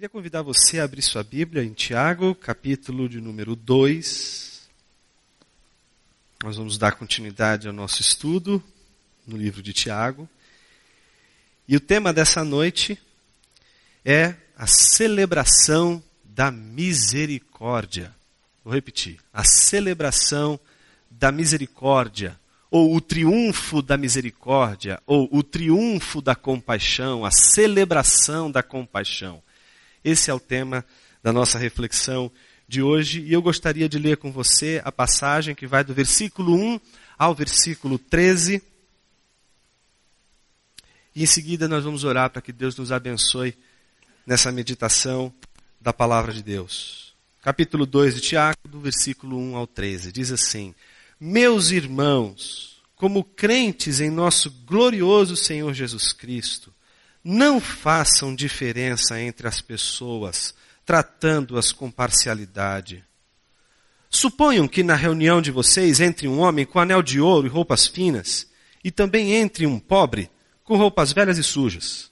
Queria convidar você a abrir sua Bíblia em Tiago, capítulo de número 2. Nós vamos dar continuidade ao nosso estudo no livro de Tiago. E o tema dessa noite é a celebração da misericórdia. Vou repetir: a celebração da misericórdia ou o triunfo da misericórdia, ou o triunfo da compaixão, a celebração da compaixão. Esse é o tema da nossa reflexão de hoje, e eu gostaria de ler com você a passagem que vai do versículo 1 ao versículo 13. E em seguida nós vamos orar para que Deus nos abençoe nessa meditação da palavra de Deus. Capítulo 2 de Tiago, do versículo 1 ao 13, diz assim: meus irmãos, como crentes em nosso glorioso Senhor Jesus Cristo, não façam diferença entre as pessoas, tratando-as com parcialidade. Suponham que na reunião de vocês entre um homem com anel de ouro e roupas finas, e também entre um pobre com roupas velhas e sujas.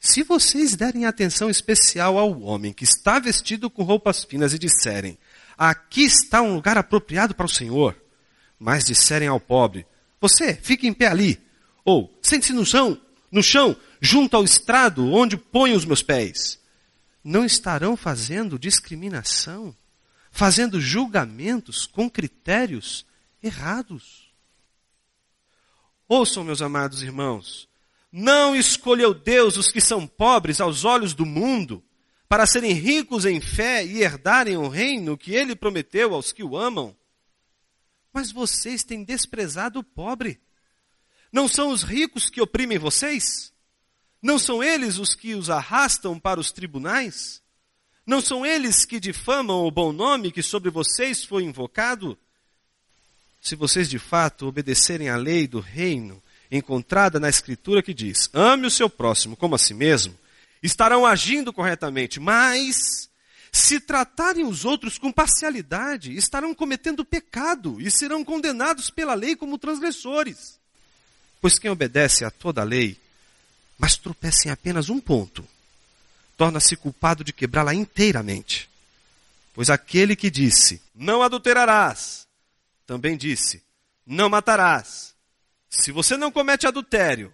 Se vocês derem atenção especial ao homem que está vestido com roupas finas e disserem: Aqui está um lugar apropriado para o Senhor mas disserem ao pobre: Você, fique em pé ali. Ou, sente-se no chão, no chão, junto ao estrado onde ponho os meus pés. Não estarão fazendo discriminação, fazendo julgamentos com critérios errados. Ouçam, meus amados irmãos, não escolheu Deus os que são pobres aos olhos do mundo, para serem ricos em fé e herdarem o reino que ele prometeu aos que o amam. Mas vocês têm desprezado o pobre. Não são os ricos que oprimem vocês? Não são eles os que os arrastam para os tribunais? Não são eles que difamam o bom nome que sobre vocês foi invocado? Se vocês de fato obedecerem à lei do reino encontrada na Escritura que diz: ame o seu próximo como a si mesmo, estarão agindo corretamente, mas se tratarem os outros com parcialidade, estarão cometendo pecado e serão condenados pela lei como transgressores. Pois quem obedece a toda a lei, mas tropeça em apenas um ponto, torna-se culpado de quebrá-la inteiramente. Pois aquele que disse, não adulterarás, também disse, não matarás. Se você não comete adultério,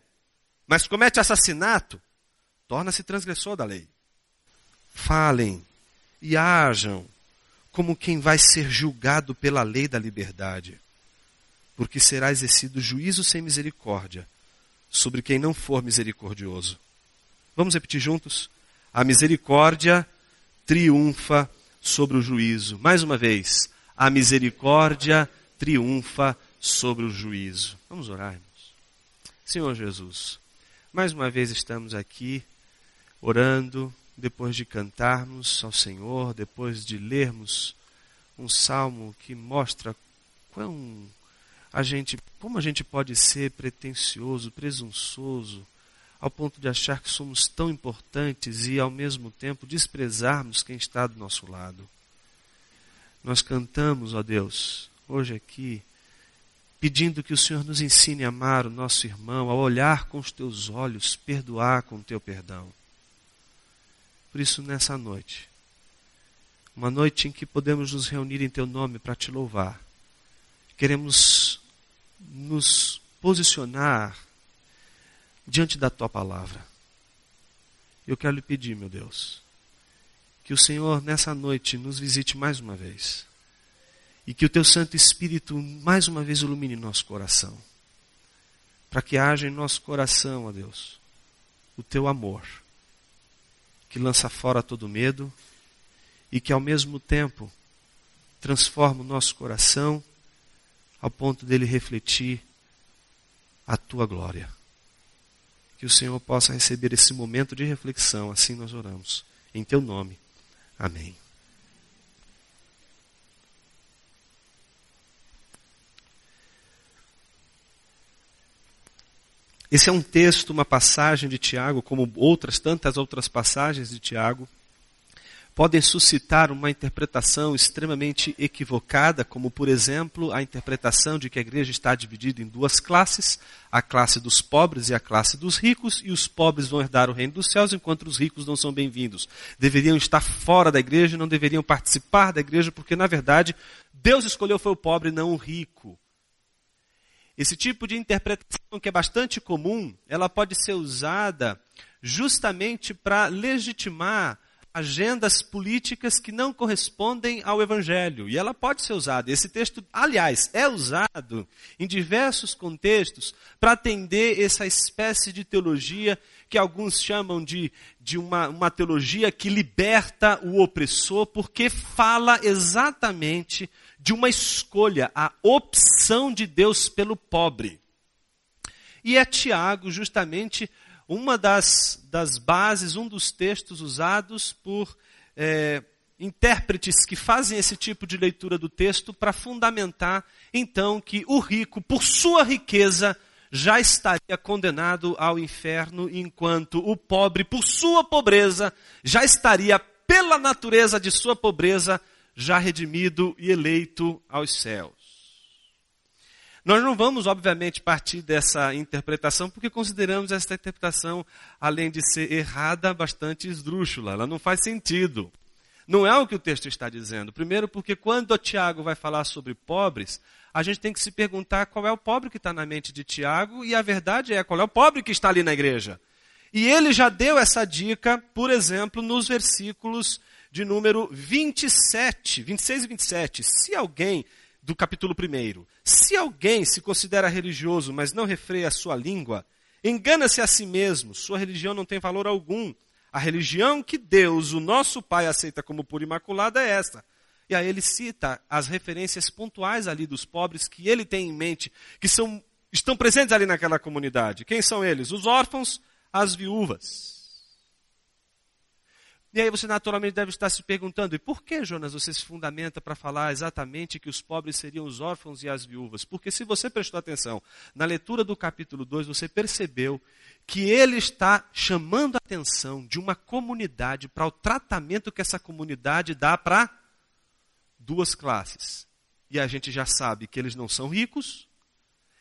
mas comete assassinato, torna-se transgressor da lei. Falem e hajam como quem vai ser julgado pela lei da liberdade, porque será exercido juízo sem misericórdia sobre quem não for misericordioso. Vamos repetir juntos? A misericórdia triunfa sobre o juízo. Mais uma vez, a misericórdia triunfa sobre o juízo. Vamos orar, irmãos. Senhor Jesus, mais uma vez estamos aqui orando depois de cantarmos ao Senhor, depois de lermos um salmo que mostra quão a gente, como a gente pode ser pretensioso, presunçoso, ao ponto de achar que somos tão importantes e ao mesmo tempo desprezarmos quem está do nosso lado. Nós cantamos, ó Deus, hoje aqui, pedindo que o Senhor nos ensine a amar o nosso irmão, a olhar com os teus olhos, perdoar com o teu perdão. Por isso, nessa noite, uma noite em que podemos nos reunir em Teu nome para te louvar, queremos nos posicionar diante da Tua palavra. Eu quero lhe pedir, meu Deus, que o Senhor nessa noite nos visite mais uma vez e que o Teu Santo Espírito mais uma vez ilumine nosso coração, para que haja em nosso coração, ó Deus, o Teu amor que lança fora todo medo e que ao mesmo tempo transforma o nosso coração ao ponto dele refletir a tua glória. Que o Senhor possa receber esse momento de reflexão, assim nós oramos. Em teu nome. Amém. Esse é um texto, uma passagem de Tiago, como outras tantas outras passagens de Tiago, podem suscitar uma interpretação extremamente equivocada, como, por exemplo, a interpretação de que a igreja está dividida em duas classes, a classe dos pobres e a classe dos ricos, e os pobres vão herdar o reino dos céus, enquanto os ricos não são bem-vindos. Deveriam estar fora da igreja, não deveriam participar da igreja, porque, na verdade, Deus escolheu foi o pobre, não o rico. Esse tipo de interpretação, que é bastante comum, ela pode ser usada justamente para legitimar agendas políticas que não correspondem ao Evangelho. E ela pode ser usada. Esse texto, aliás, é usado em diversos contextos para atender essa espécie de teologia que alguns chamam de, de uma, uma teologia que liberta o opressor, porque fala exatamente de uma escolha, a opção de Deus pelo pobre. E é Tiago justamente uma das, das bases, um dos textos usados por é, intérpretes que fazem esse tipo de leitura do texto para fundamentar, então, que o rico, por sua riqueza, já estaria condenado ao inferno, enquanto o pobre, por sua pobreza, já estaria, pela natureza de sua pobreza, já redimido e eleito aos céus. Nós não vamos, obviamente, partir dessa interpretação, porque consideramos essa interpretação, além de ser errada, bastante esdrúxula. Ela não faz sentido. Não é o que o texto está dizendo. Primeiro, porque quando Tiago vai falar sobre pobres, a gente tem que se perguntar qual é o pobre que está na mente de Tiago, e a verdade é qual é o pobre que está ali na igreja. E ele já deu essa dica, por exemplo, nos versículos de número 27, 26 e 27. Se alguém do capítulo 1. Se alguém se considera religioso, mas não refreia a sua língua, engana-se a si mesmo, sua religião não tem valor algum. A religião que Deus, o nosso Pai, aceita como pura imaculada é esta. E aí ele cita as referências pontuais ali dos pobres que ele tem em mente, que são, estão presentes ali naquela comunidade. Quem são eles? Os órfãos, as viúvas. E aí você naturalmente deve estar se perguntando: e por que, Jonas, você se fundamenta para falar exatamente que os pobres seriam os órfãos e as viúvas? Porque se você prestou atenção na leitura do capítulo 2, você percebeu que ele está chamando a atenção de uma comunidade para o tratamento que essa comunidade dá para duas classes. E a gente já sabe que eles não são ricos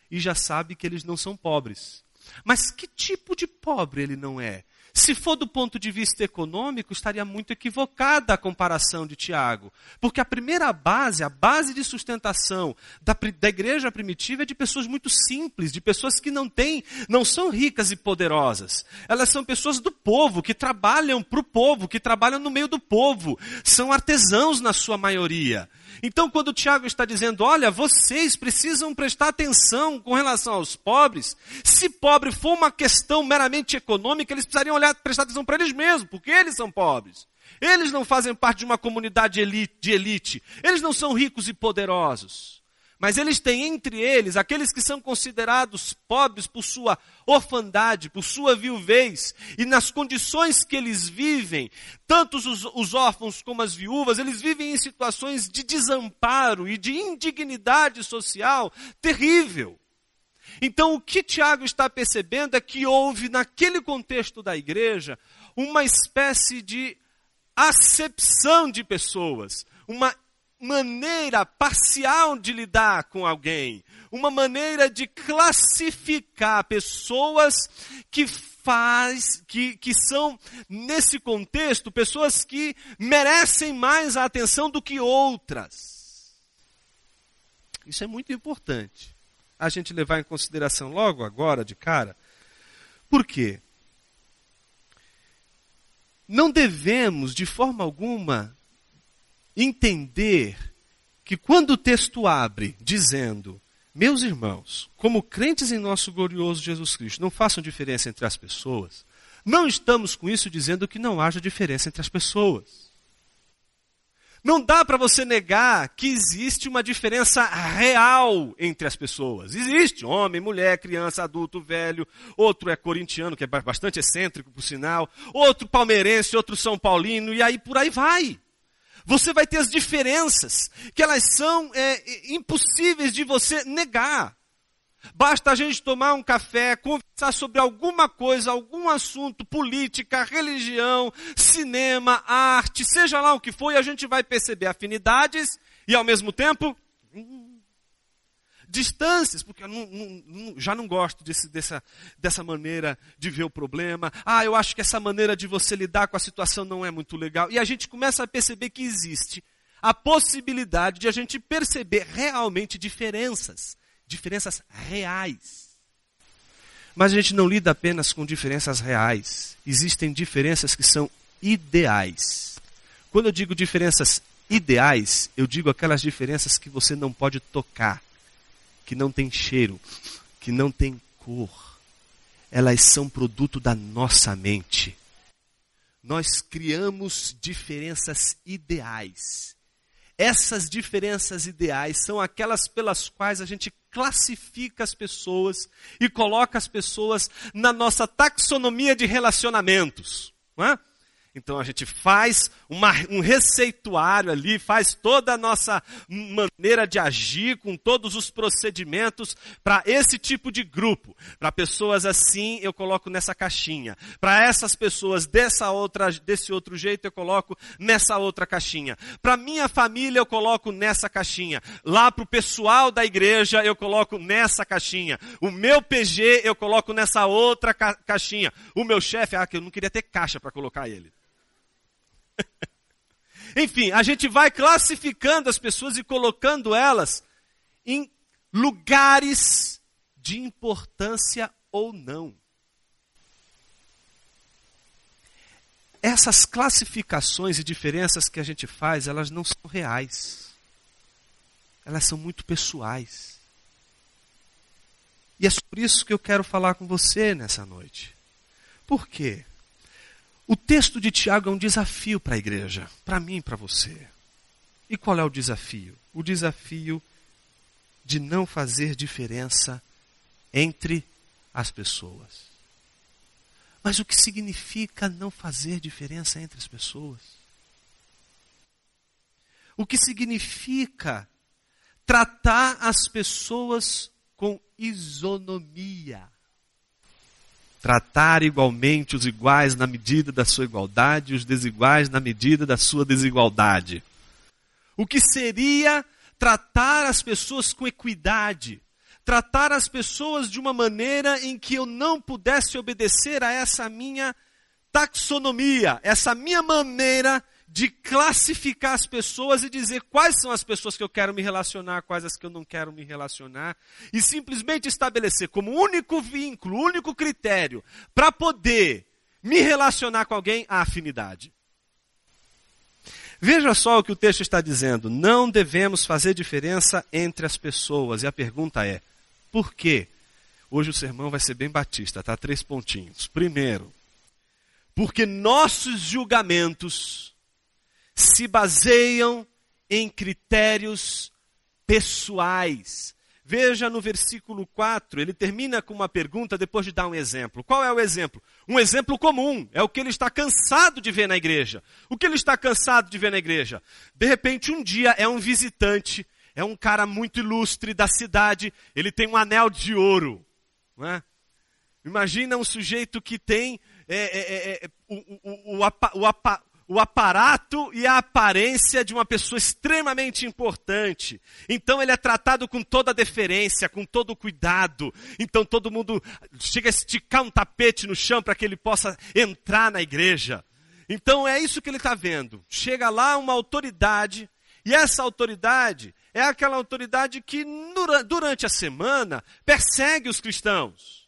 e já sabe que eles não são pobres. Mas que tipo de pobre ele não é? Se for do ponto de vista econômico, estaria muito equivocada a comparação de Tiago. Porque a primeira base, a base de sustentação da, da igreja primitiva é de pessoas muito simples, de pessoas que não têm, não são ricas e poderosas. Elas são pessoas do povo, que trabalham para o povo, que trabalham no meio do povo. São artesãos na sua maioria. Então, quando o Tiago está dizendo, olha, vocês precisam prestar atenção com relação aos pobres, se pobre for uma questão meramente econômica, eles precisariam olhar, prestar atenção para eles mesmos, porque eles são pobres. Eles não fazem parte de uma comunidade de elite. Eles não são ricos e poderosos. Mas eles têm entre eles aqueles que são considerados pobres por sua orfandade, por sua viuvez, e nas condições que eles vivem, tanto os, os órfãos como as viúvas, eles vivem em situações de desamparo e de indignidade social terrível. Então, o que Tiago está percebendo é que houve, naquele contexto da igreja, uma espécie de acepção de pessoas, uma maneira parcial de lidar com alguém, uma maneira de classificar pessoas que faz, que, que são, nesse contexto, pessoas que merecem mais a atenção do que outras. Isso é muito importante. A gente levar em consideração logo agora, de cara. Por quê? Não devemos, de forma alguma, entender que quando o texto abre dizendo, meus irmãos, como crentes em nosso glorioso Jesus Cristo, não façam diferença entre as pessoas, não estamos com isso dizendo que não haja diferença entre as pessoas. Não dá para você negar que existe uma diferença real entre as pessoas. Existe homem, mulher, criança, adulto, velho. Outro é corintiano, que é bastante excêntrico, por sinal. Outro palmeirense, outro são paulino, e aí por aí vai. Você vai ter as diferenças, que elas são é, impossíveis de você negar. Basta a gente tomar um café, conversar sobre alguma coisa, algum assunto, política, religião, cinema, arte, seja lá o que for, e a gente vai perceber afinidades e ao mesmo tempo hum, distâncias, porque eu não, não, já não gosto desse, dessa, dessa maneira de ver o problema. Ah, eu acho que essa maneira de você lidar com a situação não é muito legal. E a gente começa a perceber que existe a possibilidade de a gente perceber realmente diferenças diferenças reais. Mas a gente não lida apenas com diferenças reais. Existem diferenças que são ideais. Quando eu digo diferenças ideais, eu digo aquelas diferenças que você não pode tocar, que não tem cheiro, que não tem cor. Elas são produto da nossa mente. Nós criamos diferenças ideais. Essas diferenças ideais são aquelas pelas quais a gente classifica as pessoas e coloca as pessoas na nossa taxonomia de relacionamentos. Não é? Então a gente faz uma, um receituário ali, faz toda a nossa maneira de agir, com todos os procedimentos para esse tipo de grupo. Para pessoas assim, eu coloco nessa caixinha. Para essas pessoas dessa outra, desse outro jeito, eu coloco nessa outra caixinha. Para minha família, eu coloco nessa caixinha. Lá para o pessoal da igreja, eu coloco nessa caixinha. O meu PG, eu coloco nessa outra ca caixinha. O meu chefe, ah, que eu não queria ter caixa para colocar ele. Enfim, a gente vai classificando as pessoas e colocando elas em lugares de importância ou não. Essas classificações e diferenças que a gente faz, elas não são reais. Elas são muito pessoais. E é por isso que eu quero falar com você nessa noite. Por quê? O texto de Tiago é um desafio para a igreja, para mim e para você. E qual é o desafio? O desafio de não fazer diferença entre as pessoas. Mas o que significa não fazer diferença entre as pessoas? O que significa tratar as pessoas com isonomia? Tratar igualmente os iguais na medida da sua igualdade e os desiguais na medida da sua desigualdade. O que seria tratar as pessoas com equidade, tratar as pessoas de uma maneira em que eu não pudesse obedecer a essa minha taxonomia, essa minha maneira de classificar as pessoas e dizer quais são as pessoas que eu quero me relacionar, quais as que eu não quero me relacionar, e simplesmente estabelecer como único vínculo, único critério para poder me relacionar com alguém a afinidade. Veja só o que o texto está dizendo. Não devemos fazer diferença entre as pessoas. E a pergunta é: por quê? Hoje o sermão vai ser bem batista, tá? Três pontinhos. Primeiro, porque nossos julgamentos se baseiam em critérios pessoais. Veja no versículo 4, ele termina com uma pergunta depois de dar um exemplo. Qual é o exemplo? Um exemplo comum, é o que ele está cansado de ver na igreja. O que ele está cansado de ver na igreja? De repente, um dia é um visitante, é um cara muito ilustre da cidade, ele tem um anel de ouro. É? Imagina um sujeito que tem é, é, é, é o, o, o, o, o aparato e a aparência de uma pessoa extremamente importante. Então ele é tratado com toda a deferência, com todo o cuidado. Então todo mundo chega a esticar um tapete no chão para que ele possa entrar na igreja. Então é isso que ele está vendo. Chega lá uma autoridade, e essa autoridade é aquela autoridade que durante a semana persegue os cristãos.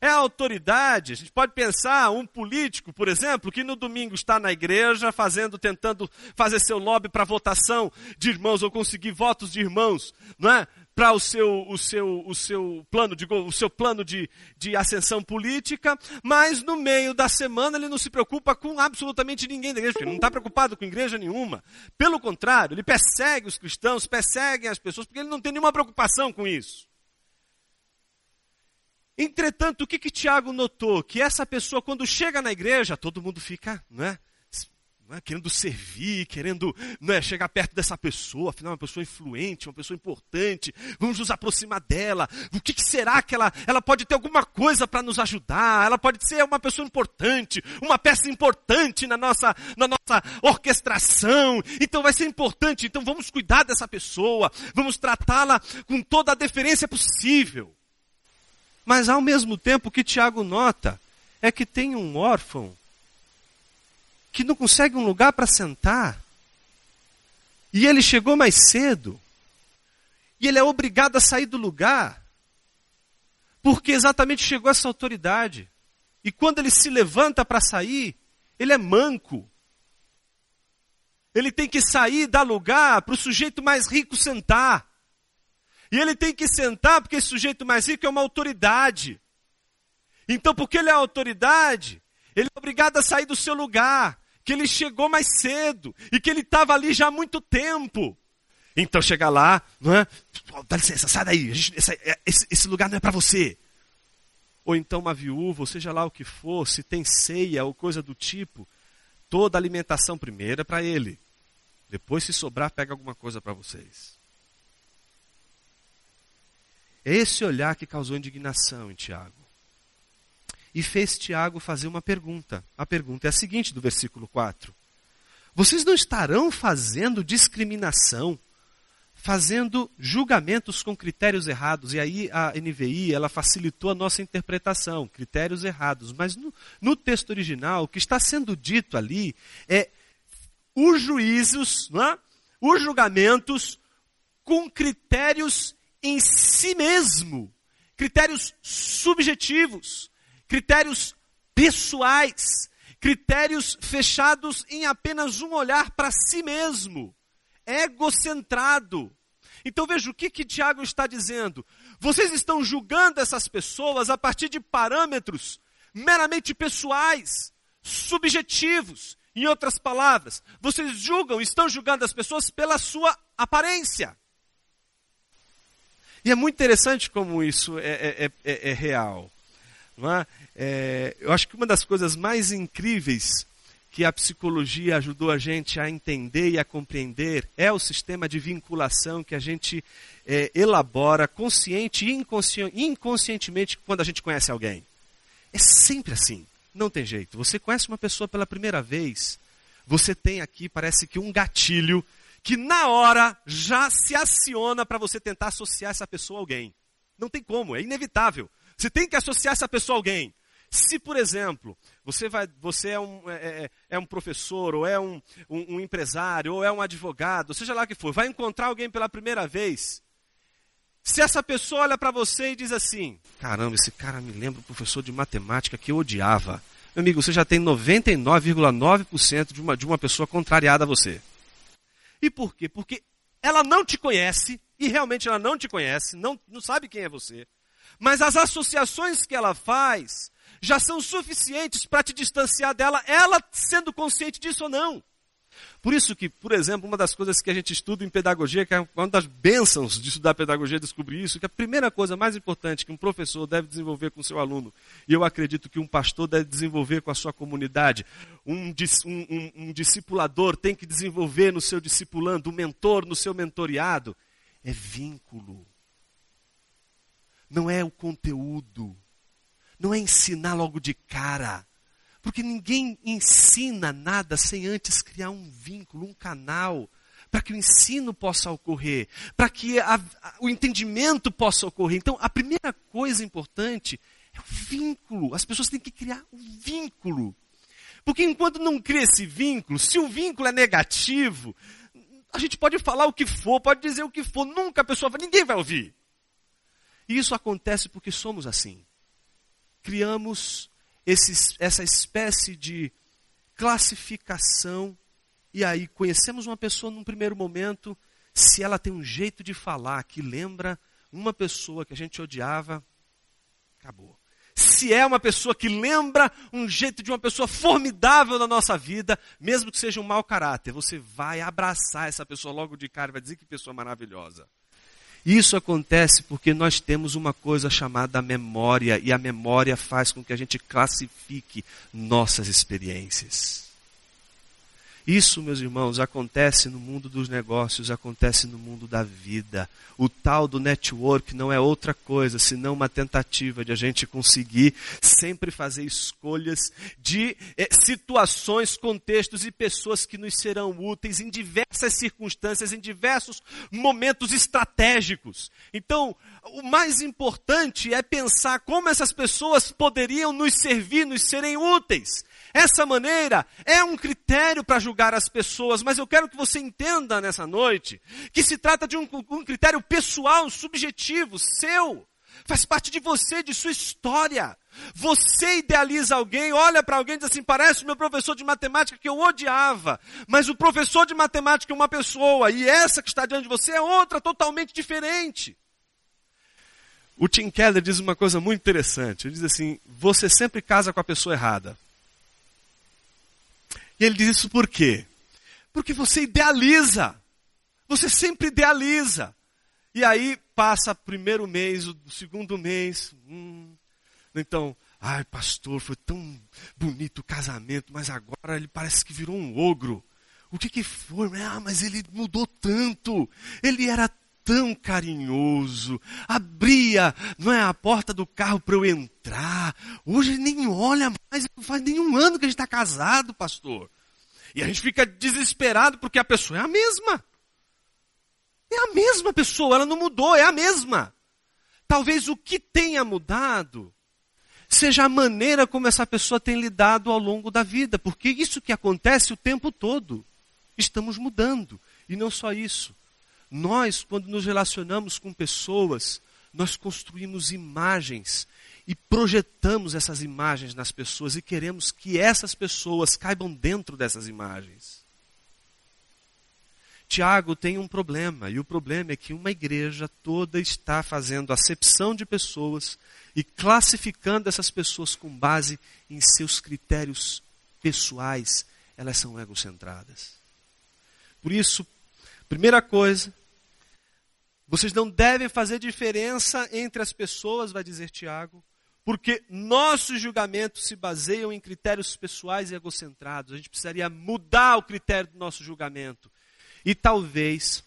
É a autoridade. A gente pode pensar um político, por exemplo, que no domingo está na igreja fazendo, tentando fazer seu lobby para votação de irmãos ou conseguir votos de irmãos, não é? Para o seu, o seu, o seu plano, de, o seu plano de, de ascensão política, mas no meio da semana ele não se preocupa com absolutamente ninguém da igreja, porque ele não está preocupado com igreja nenhuma. Pelo contrário, ele persegue os cristãos, persegue as pessoas, porque ele não tem nenhuma preocupação com isso. Entretanto, o que, que Tiago notou? Que essa pessoa, quando chega na igreja, todo mundo fica, não é? é? querendo servir, querendo é, chegar perto dessa pessoa, afinal, é uma pessoa influente, uma pessoa importante, vamos nos aproximar dela. O que, que será que ela, ela pode ter alguma coisa para nos ajudar? Ela pode ser uma pessoa importante, uma peça importante na nossa, na nossa orquestração. Então vai ser importante, então vamos cuidar dessa pessoa, vamos tratá-la com toda a deferência possível. Mas ao mesmo tempo, o que Tiago nota é que tem um órfão que não consegue um lugar para sentar. E ele chegou mais cedo. E ele é obrigado a sair do lugar. Porque exatamente chegou essa autoridade. E quando ele se levanta para sair, ele é manco. Ele tem que sair, dar lugar para o sujeito mais rico sentar. E ele tem que sentar porque esse sujeito mais rico é uma autoridade. Então, porque ele é autoridade, ele é obrigado a sair do seu lugar que ele chegou mais cedo e que ele estava ali já há muito tempo. Então chega lá, não é? Dá licença, sai daí, gente, é, esse, esse lugar não é para você. Ou então uma viúva, ou seja lá o que for, se tem ceia ou coisa do tipo, toda a alimentação primeiro é para ele. Depois, se sobrar, pega alguma coisa para vocês. É esse olhar que causou indignação em Tiago e fez Tiago fazer uma pergunta. A pergunta é a seguinte, do versículo 4. Vocês não estarão fazendo discriminação, fazendo julgamentos com critérios errados. E aí a NVI, ela facilitou a nossa interpretação, critérios errados. Mas no, no texto original, o que está sendo dito ali é os juízos, é? os julgamentos com critérios em si mesmo, critérios subjetivos critérios pessoais, critérios fechados em apenas um olhar para si mesmo, egocentrado. Então veja o que, que Tiago está dizendo. Vocês estão julgando essas pessoas a partir de parâmetros meramente pessoais, subjetivos. Em outras palavras, vocês julgam, estão julgando as pessoas pela sua aparência. E é muito interessante como isso é, é, é, é real. É? É, eu acho que uma das coisas mais incríveis que a psicologia ajudou a gente a entender e a compreender é o sistema de vinculação que a gente é, elabora consciente e inconsci inconscientemente quando a gente conhece alguém. É sempre assim, não tem jeito. Você conhece uma pessoa pela primeira vez, você tem aqui, parece que um gatilho que na hora já se aciona para você tentar associar essa pessoa a alguém. Não tem como, é inevitável. Você tem que associar essa pessoa a alguém. Se, por exemplo, você, vai, você é, um, é, é, é um professor, ou é um, um, um, empresário, ou é um advogado, seja lá o que for, vai encontrar alguém pela primeira vez. Se essa pessoa olha para você e diz assim: caramba, esse cara me lembra um professor de matemática que eu odiava. Meu amigo, você já tem 99,9% de uma, de uma pessoa contrariada a você. E por quê? Porque ela não te conhece, e realmente ela não te conhece, não, não sabe quem é você. Mas as associações que ela faz já são suficientes para te distanciar dela, ela sendo consciente disso ou não. Por isso que, por exemplo, uma das coisas que a gente estuda em pedagogia, que é uma das bênçãos de estudar pedagogia, é descobrir isso, que a primeira coisa mais importante que um professor deve desenvolver com seu aluno, e eu acredito que um pastor deve desenvolver com a sua comunidade, um, um, um discipulador tem que desenvolver no seu discipulando, um mentor no seu mentoreado, é vínculo não é o conteúdo, não é ensinar logo de cara. Porque ninguém ensina nada sem antes criar um vínculo, um canal, para que o ensino possa ocorrer, para que a, a, o entendimento possa ocorrer. Então, a primeira coisa importante é o vínculo. As pessoas têm que criar um vínculo. Porque enquanto não cria esse vínculo, se o vínculo é negativo, a gente pode falar o que for, pode dizer o que for, nunca a pessoa, ninguém vai ouvir. E isso acontece porque somos assim. Criamos esse, essa espécie de classificação, e aí conhecemos uma pessoa num primeiro momento, se ela tem um jeito de falar que lembra uma pessoa que a gente odiava, acabou. Se é uma pessoa que lembra um jeito de uma pessoa formidável na nossa vida, mesmo que seja um mau caráter, você vai abraçar essa pessoa logo de cara e vai dizer que pessoa maravilhosa. Isso acontece porque nós temos uma coisa chamada memória, e a memória faz com que a gente classifique nossas experiências. Isso, meus irmãos, acontece no mundo dos negócios, acontece no mundo da vida. O tal do network não é outra coisa senão uma tentativa de a gente conseguir sempre fazer escolhas de eh, situações, contextos e pessoas que nos serão úteis em diversas circunstâncias, em diversos momentos estratégicos. Então, o mais importante é pensar como essas pessoas poderiam nos servir, nos serem úteis. Essa maneira é um critério para julgar as pessoas, mas eu quero que você entenda nessa noite que se trata de um, um, critério pessoal, subjetivo, seu. Faz parte de você, de sua história. Você idealiza alguém, olha para alguém e diz assim: parece o meu professor de matemática que eu odiava. Mas o professor de matemática é uma pessoa, e essa que está diante de você é outra totalmente diferente. O Tim Keller diz uma coisa muito interessante. Ele diz assim: você sempre casa com a pessoa errada. E ele diz isso por quê? Porque você idealiza. Você sempre idealiza. E aí passa o primeiro mês, o segundo mês. Hum, então, ai pastor, foi tão bonito o casamento, mas agora ele parece que virou um ogro. O que, que foi? Ah, mas ele mudou tanto. Ele era tão carinhoso, abria não é, a porta do carro para eu entrar. Hoje ele nem olha mais, não faz nenhum ano que a gente está casado, pastor. E a gente fica desesperado porque a pessoa é a mesma. É a mesma pessoa, ela não mudou, é a mesma. Talvez o que tenha mudado seja a maneira como essa pessoa tem lidado ao longo da vida, porque isso que acontece o tempo todo. Estamos mudando. E não só isso. Nós, quando nos relacionamos com pessoas, nós construímos imagens e projetamos essas imagens nas pessoas e queremos que essas pessoas caibam dentro dessas imagens. Tiago tem um problema, e o problema é que uma igreja toda está fazendo acepção de pessoas e classificando essas pessoas com base em seus critérios pessoais, elas são egocentradas. Por isso, primeira coisa, vocês não devem fazer diferença entre as pessoas, vai dizer Tiago, porque nossos julgamentos se baseiam em critérios pessoais e egocentrados. A gente precisaria mudar o critério do nosso julgamento. E talvez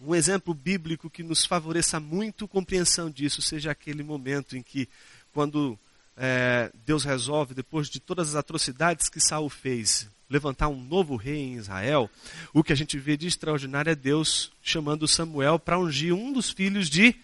um exemplo bíblico que nos favoreça muito compreensão disso seja aquele momento em que, quando é, Deus resolve, depois de todas as atrocidades que Saul fez, levantar um novo rei em Israel, o que a gente vê de extraordinário é Deus chamando Samuel para ungir um dos filhos de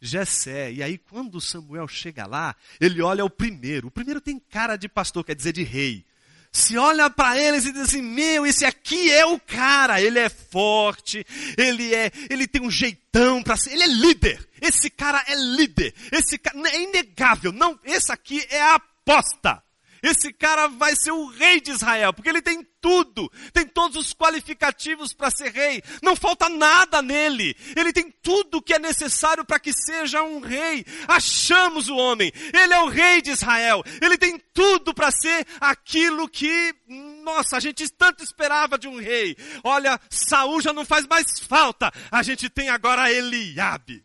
Jessé. E aí, quando Samuel chega lá, ele olha o primeiro. O primeiro tem cara de pastor, quer dizer, de rei. Se olha para eles e diz assim: Meu, esse aqui é o cara. Ele é forte, ele é, ele tem um jeitão para ser, ele é líder. Esse cara é líder. Esse cara é inegável. Não, esse aqui é a aposta. Esse cara vai ser o rei de Israel, porque ele tem tudo, tem todos os qualificativos para ser rei, não falta nada nele, ele tem tudo que é necessário para que seja um rei. Achamos o homem, ele é o rei de Israel, ele tem tudo para ser aquilo que, nossa, a gente tanto esperava de um rei. Olha, Saul já não faz mais falta, a gente tem agora Eliabe.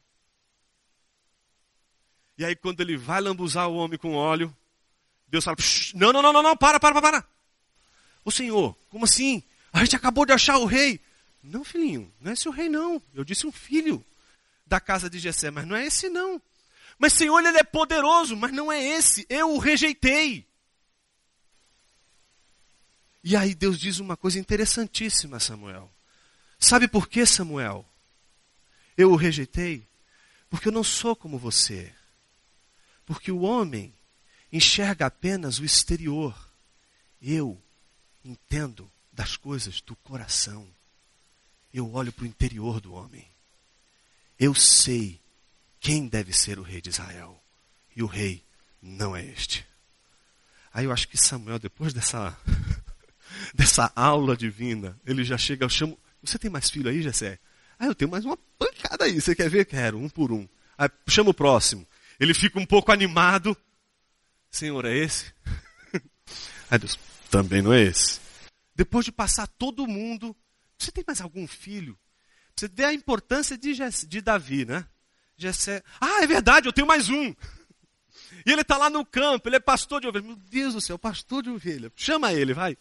E aí, quando ele vai lambuzar o homem com óleo, Deus fala: não, não, não, não, não, para, para, para. O Senhor, como assim? A gente acabou de achar o rei. Não, filhinho, não é esse o rei, não. Eu disse um filho da casa de Jessé, mas não é esse, não. Mas, Senhor, ele é poderoso, mas não é esse. Eu o rejeitei. E aí Deus diz uma coisa interessantíssima, Samuel. Sabe por que, Samuel? Eu o rejeitei? Porque eu não sou como você. Porque o homem enxerga apenas o exterior. Eu entendo das coisas do coração. Eu olho para o interior do homem. Eu sei quem deve ser o rei de Israel. E o rei não é este. Aí eu acho que Samuel, depois dessa, dessa aula divina, ele já chega, eu chamo. Você tem mais filho aí, Jessé? Ah, eu tenho mais uma pancada aí. Você quer ver? Quero, um por um. Aí, chama o próximo. Ele fica um pouco animado. Senhor, é esse? Aí Deus, também não é esse. Depois de passar todo mundo, você tem mais algum filho? Você dê a importância de, de Davi, né? Jessé, ah, é verdade, eu tenho mais um. E ele está lá no campo, ele é pastor de ovelha. Meu Deus do céu, pastor de ovelha. Chama ele, vai.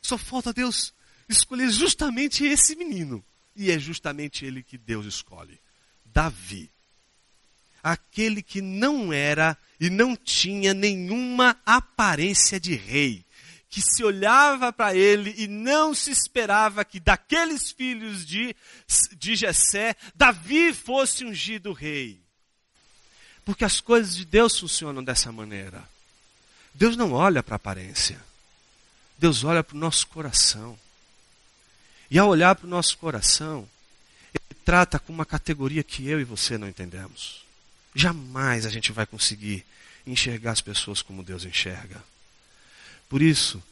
Só falta Deus escolher justamente esse menino. E é justamente ele que Deus escolhe. Davi. Aquele que não era e não tinha nenhuma aparência de rei. Que se olhava para ele e não se esperava que daqueles filhos de, de Jessé, Davi fosse ungido rei. Porque as coisas de Deus funcionam dessa maneira. Deus não olha para a aparência. Deus olha para o nosso coração. E ao olhar para o nosso coração, Ele trata com uma categoria que eu e você não entendemos. Jamais a gente vai conseguir enxergar as pessoas como Deus enxerga. Por isso,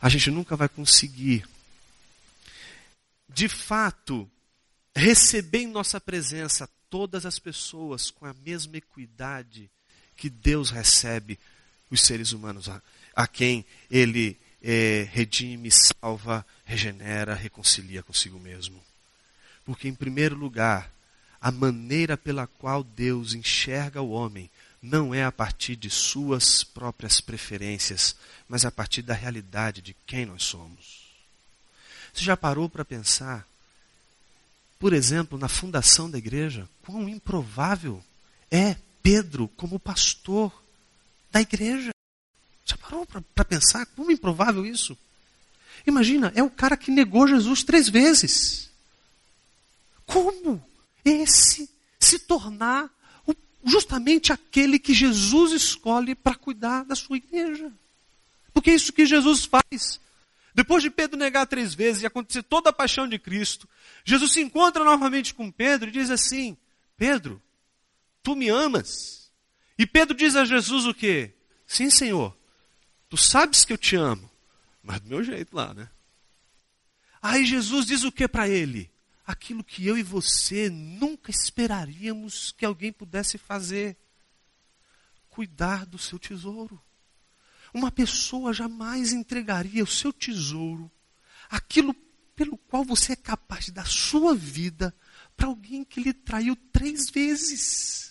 a gente nunca vai conseguir, de fato, receber em nossa presença todas as pessoas com a mesma equidade que Deus recebe os seres humanos a, a quem Ele é, redime, salva, regenera, reconcilia consigo mesmo. Porque, em primeiro lugar, a maneira pela qual Deus enxerga o homem não é a partir de suas próprias preferências, mas a partir da realidade de quem nós somos. Você já parou para pensar, por exemplo, na fundação da igreja, quão improvável é Pedro como pastor da igreja? Já parou para pensar como improvável isso? Imagina, é o cara que negou Jesus três vezes. Como esse se tornar justamente aquele que Jesus escolhe para cuidar da sua igreja? Porque é isso que Jesus faz. Depois de Pedro negar três vezes e acontecer toda a paixão de Cristo, Jesus se encontra novamente com Pedro e diz assim: Pedro, tu me amas? E Pedro diz a Jesus o quê? Sim, Senhor, Tu sabes que eu te amo, mas do meu jeito lá, né? Aí Jesus diz o que para ele? Aquilo que eu e você nunca esperaríamos que alguém pudesse fazer: cuidar do seu tesouro. Uma pessoa jamais entregaria o seu tesouro, aquilo pelo qual você é capaz de dar sua vida, para alguém que lhe traiu três vezes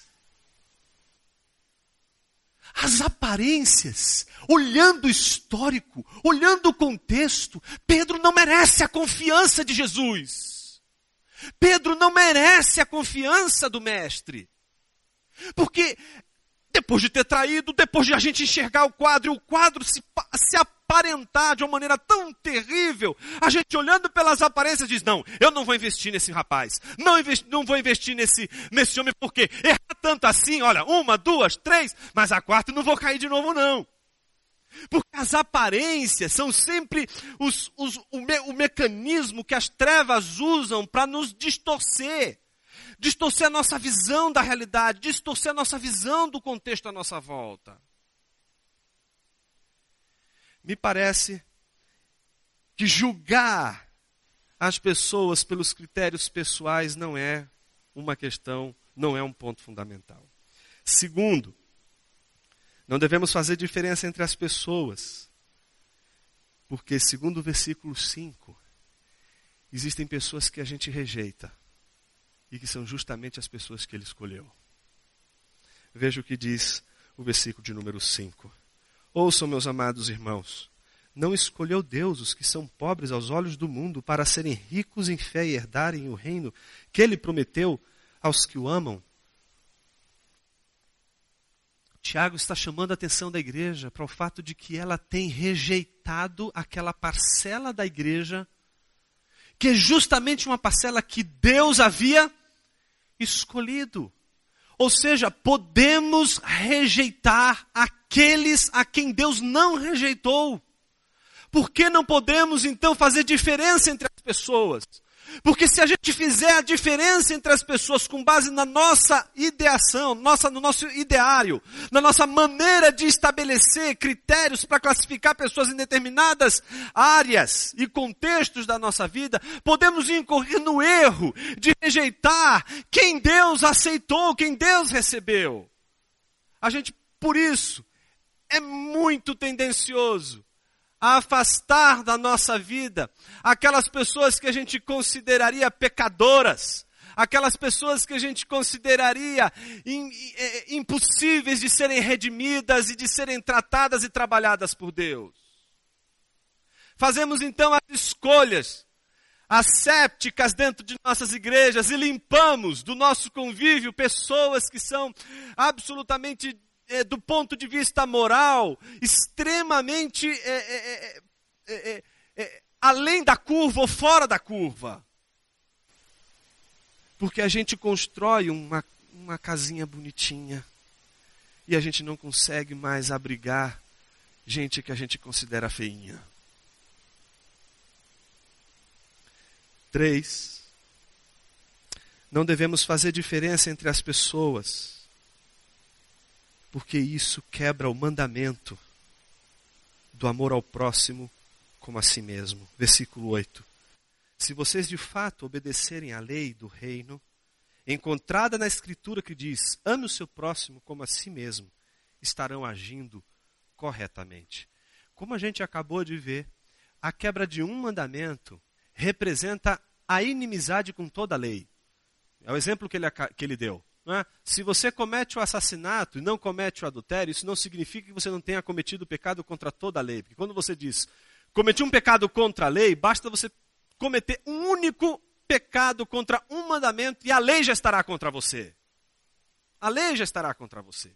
as aparências, olhando o histórico, olhando o contexto, Pedro não merece a confiança de Jesus. Pedro não merece a confiança do Mestre. Porque depois de ter traído, depois de a gente enxergar o quadro, o quadro se, se aparentar de uma maneira tão terrível, a gente olhando pelas aparências diz, não, eu não vou investir nesse rapaz, não, investi, não vou investir nesse, nesse homem, porque errar tanto assim, olha, uma, duas, três, mas a quarta não vou cair de novo não. Porque as aparências são sempre os, os, o, me, o mecanismo que as trevas usam para nos distorcer. Distorcer a nossa visão da realidade, distorcer a nossa visão do contexto à nossa volta. Me parece que julgar as pessoas pelos critérios pessoais não é uma questão, não é um ponto fundamental. Segundo, não devemos fazer diferença entre as pessoas, porque, segundo o versículo 5, existem pessoas que a gente rejeita e que são justamente as pessoas que ele escolheu. Veja o que diz o versículo de número 5. Ouçam, meus amados irmãos, não escolheu Deus os que são pobres aos olhos do mundo para serem ricos em fé e herdarem o reino que ele prometeu aos que o amam? Tiago está chamando a atenção da igreja para o fato de que ela tem rejeitado aquela parcela da igreja, que é justamente uma parcela que Deus havia escolhido. Ou seja, podemos rejeitar aqueles a quem Deus não rejeitou. Por que não podemos então fazer diferença entre as pessoas? Porque se a gente fizer a diferença entre as pessoas com base na nossa ideação, nossa, no nosso ideário, na nossa maneira de estabelecer critérios para classificar pessoas em determinadas áreas e contextos da nossa vida, podemos incorrer no erro de rejeitar quem Deus aceitou, quem Deus recebeu. A gente, por isso, é muito tendencioso a afastar da nossa vida aquelas pessoas que a gente consideraria pecadoras, aquelas pessoas que a gente consideraria in, in, impossíveis de serem redimidas e de serem tratadas e trabalhadas por Deus. fazemos então as escolhas assépticas dentro de nossas igrejas e limpamos do nosso convívio pessoas que são absolutamente, é, do ponto de vista moral, extremamente é, é, além da curva ou fora da curva. Porque a gente constrói uma, uma casinha bonitinha e a gente não consegue mais abrigar gente que a gente considera feinha. Três, não devemos fazer diferença entre as pessoas, porque isso quebra o mandamento do amor ao próximo como a si mesmo. Versículo 8. Se vocês de fato obedecerem à lei do reino, encontrada na Escritura que diz: ame o seu próximo como a si mesmo, estarão agindo corretamente. Como a gente acabou de ver, a quebra de um mandamento representa a inimizade com toda a lei. É o exemplo que ele, que ele deu. É? Se você comete o assassinato e não comete o adultério, isso não significa que você não tenha cometido o pecado contra toda a lei. Porque quando você diz, cometi um pecado contra a lei, basta você cometer um único pecado contra um mandamento e a lei já estará contra você. A lei já estará contra você.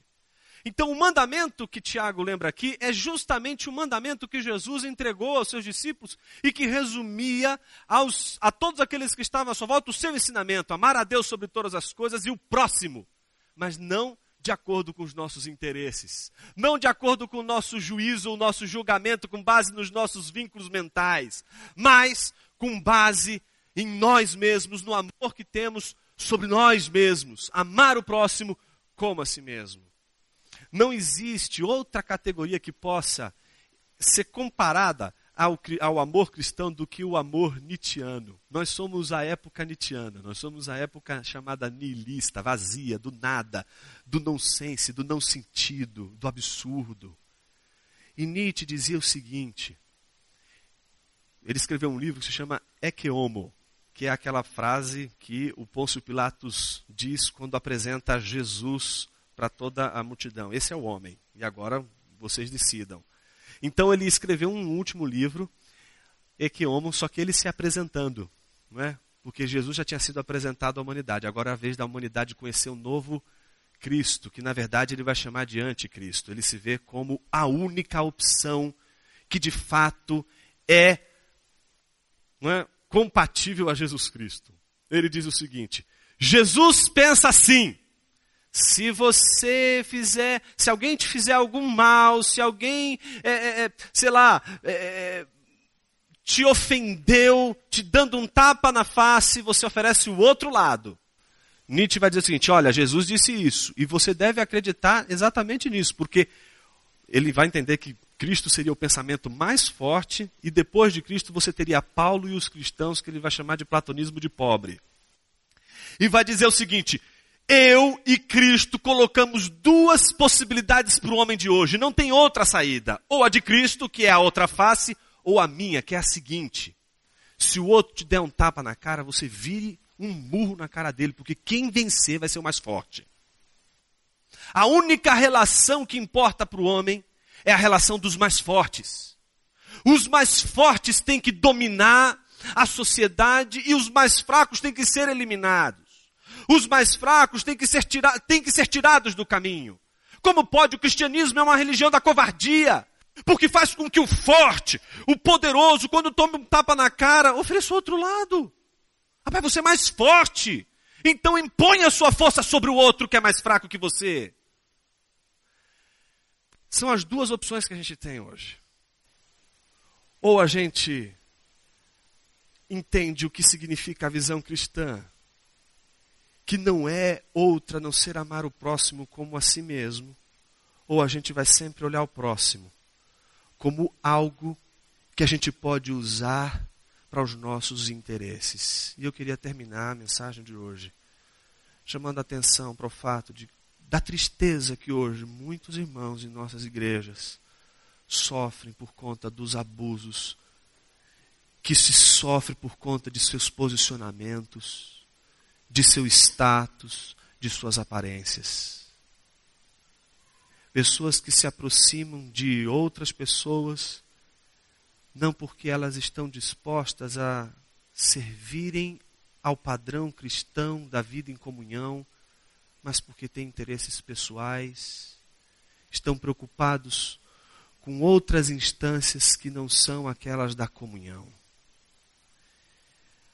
Então, o mandamento que Tiago lembra aqui é justamente o mandamento que Jesus entregou aos seus discípulos e que resumia aos, a todos aqueles que estavam à sua volta o seu ensinamento: amar a Deus sobre todas as coisas e o próximo, mas não de acordo com os nossos interesses, não de acordo com o nosso juízo, o nosso julgamento, com base nos nossos vínculos mentais, mas com base em nós mesmos, no amor que temos sobre nós mesmos, amar o próximo como a si mesmo. Não existe outra categoria que possa ser comparada ao, ao, amor cristão do que o amor nietzschiano. Nós somos a época nietzschiana, nós somos a época chamada nihilista, vazia, do nada, do nonsense, do não sentido, do absurdo. E Nietzsche dizia o seguinte: ele escreveu um livro que se chama Ecce Homo, que é aquela frase que o Pôncio Pilatos diz quando apresenta Jesus para toda a multidão. Esse é o homem. E agora vocês decidam. Então ele escreveu um último livro, Equiomo, só que ele se apresentando, não é? Porque Jesus já tinha sido apresentado à humanidade. Agora é a vez da humanidade conhecer o novo Cristo, que na verdade ele vai chamar de anticristo. Ele se vê como a única opção que de fato é, não é compatível a Jesus Cristo. Ele diz o seguinte: Jesus pensa assim, se você fizer, se alguém te fizer algum mal, se alguém, é, é, é sei lá, é, é, te ofendeu, te dando um tapa na face, você oferece o outro lado. Nietzsche vai dizer o seguinte: olha, Jesus disse isso, e você deve acreditar exatamente nisso, porque ele vai entender que Cristo seria o pensamento mais forte, e depois de Cristo você teria Paulo e os cristãos, que ele vai chamar de platonismo de pobre. E vai dizer o seguinte: eu e Cristo colocamos duas possibilidades para o homem de hoje. Não tem outra saída. Ou a de Cristo, que é a outra face, ou a minha, que é a seguinte. Se o outro te der um tapa na cara, você vire um murro na cara dele, porque quem vencer vai ser o mais forte. A única relação que importa para o homem é a relação dos mais fortes. Os mais fortes têm que dominar a sociedade e os mais fracos têm que ser eliminados. Os mais fracos têm que ser, tira têm que ser tirados do caminho. Como pode? O cristianismo é uma religião da covardia. Porque faz com que o forte, o poderoso, quando toma um tapa na cara, ofereça o outro lado. Rapaz, você é mais forte. Então impõe a sua força sobre o outro que é mais fraco que você. São as duas opções que a gente tem hoje. Ou a gente entende o que significa a visão cristã que não é outra a não ser amar o próximo como a si mesmo, ou a gente vai sempre olhar o próximo como algo que a gente pode usar para os nossos interesses. E eu queria terminar a mensagem de hoje chamando a atenção para o fato de, da tristeza que hoje muitos irmãos em nossas igrejas sofrem por conta dos abusos que se sofre por conta de seus posicionamentos, de seu status, de suas aparências. Pessoas que se aproximam de outras pessoas não porque elas estão dispostas a servirem ao padrão cristão da vida em comunhão, mas porque têm interesses pessoais, estão preocupados com outras instâncias que não são aquelas da comunhão.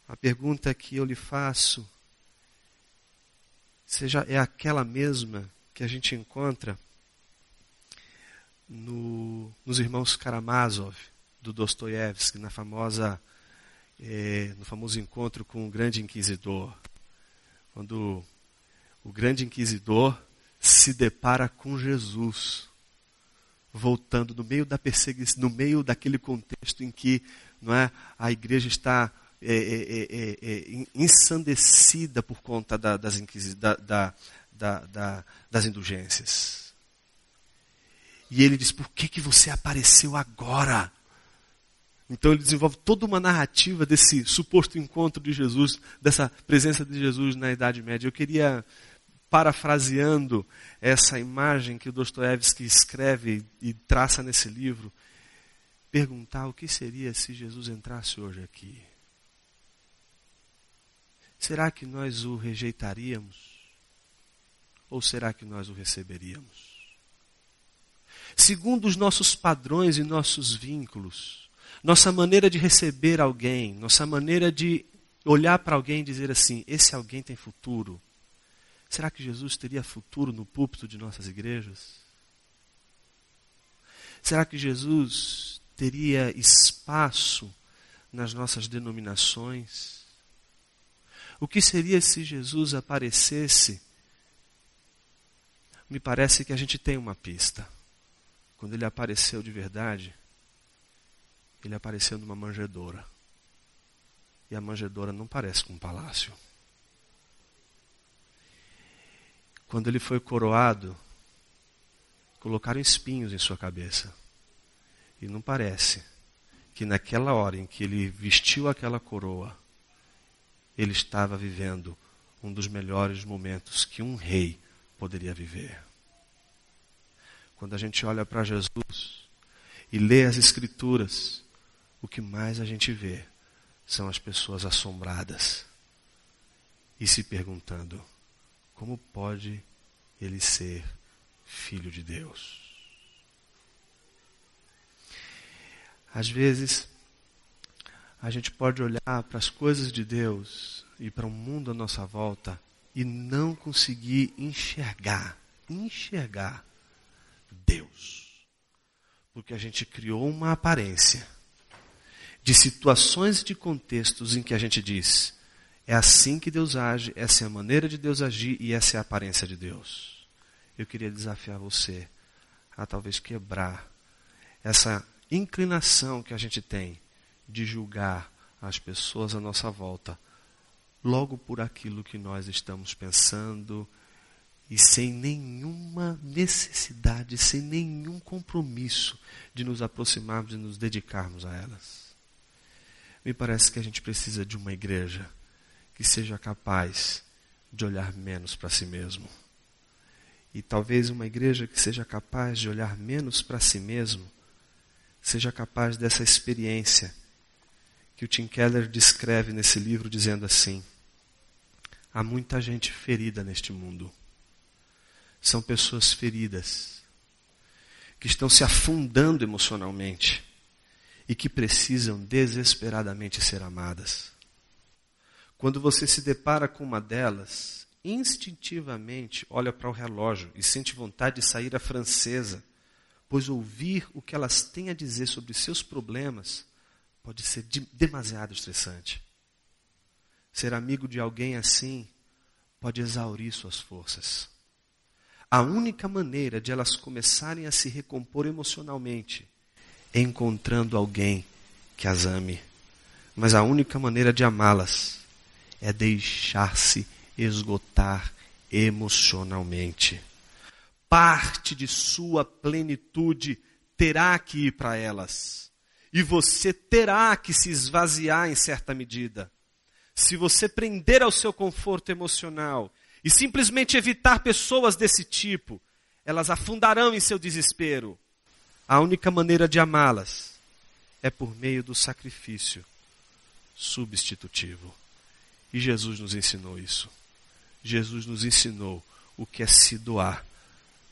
A pergunta que eu lhe faço seja é aquela mesma que a gente encontra no, nos irmãos Karamazov do Dostoiévski na famosa é, no famoso encontro com o grande inquisidor, quando o grande inquisidor se depara com Jesus, voltando no meio da perseguição, no meio daquele contexto em que não é, a igreja está é, é, é, é ensandecida por conta da, das, da, da, das indulgências. E ele diz: Por que, que você apareceu agora? Então ele desenvolve toda uma narrativa desse suposto encontro de Jesus, dessa presença de Jesus na Idade Média. Eu queria, parafraseando essa imagem que o Dostoiévski escreve e traça nesse livro, perguntar o que seria se Jesus entrasse hoje aqui. Será que nós o rejeitaríamos? Ou será que nós o receberíamos? Segundo os nossos padrões e nossos vínculos, nossa maneira de receber alguém, nossa maneira de olhar para alguém e dizer assim: esse alguém tem futuro. Será que Jesus teria futuro no púlpito de nossas igrejas? Será que Jesus teria espaço nas nossas denominações? O que seria se Jesus aparecesse? Me parece que a gente tem uma pista. Quando ele apareceu de verdade, ele apareceu numa manjedoura. E a manjedoura não parece com um palácio. Quando ele foi coroado, colocaram espinhos em sua cabeça. E não parece que naquela hora em que ele vestiu aquela coroa, ele estava vivendo um dos melhores momentos que um rei poderia viver. Quando a gente olha para Jesus e lê as Escrituras, o que mais a gente vê são as pessoas assombradas e se perguntando: como pode ele ser filho de Deus? Às vezes, a gente pode olhar para as coisas de Deus e para o mundo à nossa volta e não conseguir enxergar, enxergar Deus. Porque a gente criou uma aparência de situações e de contextos em que a gente diz: é assim que Deus age, essa é a maneira de Deus agir e essa é a aparência de Deus. Eu queria desafiar você a talvez quebrar essa inclinação que a gente tem de julgar as pessoas à nossa volta logo por aquilo que nós estamos pensando e sem nenhuma necessidade, sem nenhum compromisso de nos aproximarmos e nos dedicarmos a elas. Me parece que a gente precisa de uma igreja que seja capaz de olhar menos para si mesmo. E talvez uma igreja que seja capaz de olhar menos para si mesmo, seja capaz dessa experiência que o Tim Keller descreve nesse livro, dizendo assim: há muita gente ferida neste mundo. São pessoas feridas, que estão se afundando emocionalmente e que precisam desesperadamente ser amadas. Quando você se depara com uma delas, instintivamente olha para o relógio e sente vontade de sair à francesa, pois ouvir o que elas têm a dizer sobre seus problemas pode ser de, demasiado estressante. Ser amigo de alguém assim pode exaurir suas forças. A única maneira de elas começarem a se recompor emocionalmente encontrando alguém que as ame. Mas a única maneira de amá-las é deixar-se esgotar emocionalmente. Parte de sua plenitude terá que ir para elas. E você terá que se esvaziar em certa medida. Se você prender ao seu conforto emocional e simplesmente evitar pessoas desse tipo, elas afundarão em seu desespero. A única maneira de amá-las é por meio do sacrifício substitutivo. E Jesus nos ensinou isso. Jesus nos ensinou o que é se doar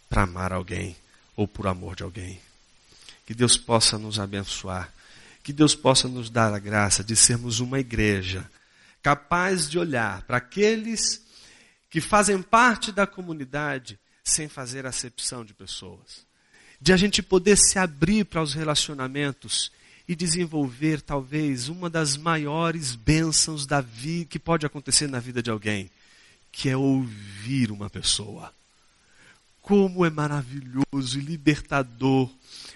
para amar alguém ou por amor de alguém. Que Deus possa nos abençoar. Que Deus possa nos dar a graça de sermos uma igreja capaz de olhar para aqueles que fazem parte da comunidade sem fazer acepção de pessoas. De a gente poder se abrir para os relacionamentos e desenvolver talvez uma das maiores bênçãos da vida que pode acontecer na vida de alguém, que é ouvir uma pessoa. Como é maravilhoso e libertador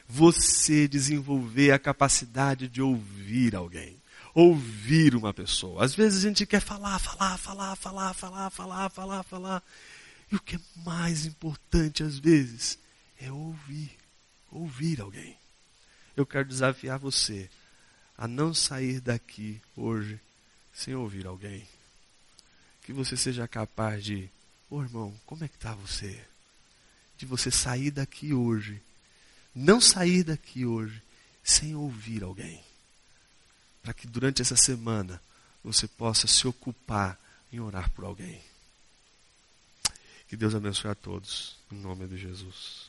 você desenvolver a capacidade de ouvir alguém. Ouvir uma pessoa. Às vezes a gente quer falar, falar, falar, falar, falar, falar, falar, falar. E o que é mais importante às vezes é ouvir. Ouvir alguém. Eu quero desafiar você a não sair daqui hoje sem ouvir alguém. Que você seja capaz de, ô oh, irmão, como é que está você? De você sair daqui hoje, não sair daqui hoje sem ouvir alguém. Para que durante essa semana você possa se ocupar em orar por alguém. Que Deus abençoe a todos, em nome de Jesus.